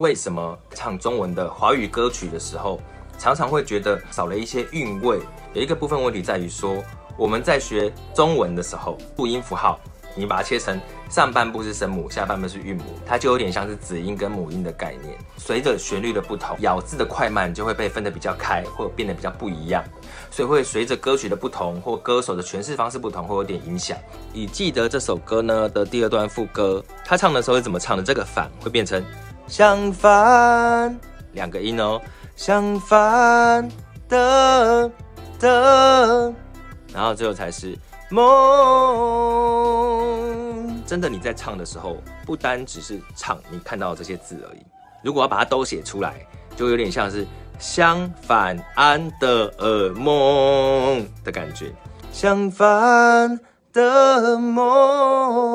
为什么唱中文的华语歌曲的时候，常常会觉得少了一些韵味？有一个部分问题在于说，我们在学中文的时候，注音符号，你把它切成上半部是声母，下半部是韵母，它就有点像是子音跟母音的概念。随着旋律的不同，咬字的快慢就会被分得比较开，或变得比较不一样。所以会随着歌曲的不同，或歌手的诠释方式不同，会有点影响。你记得这首歌呢的第二段副歌，他唱的时候是怎么唱的？这个反会变成相反，两个音哦，相反的。的，然后最后才是梦。真的，你在唱的时候，不单只是唱，你看到这些字而已。如果要把它都写出来，就有点像是相反安的耳梦的感觉。相反的梦。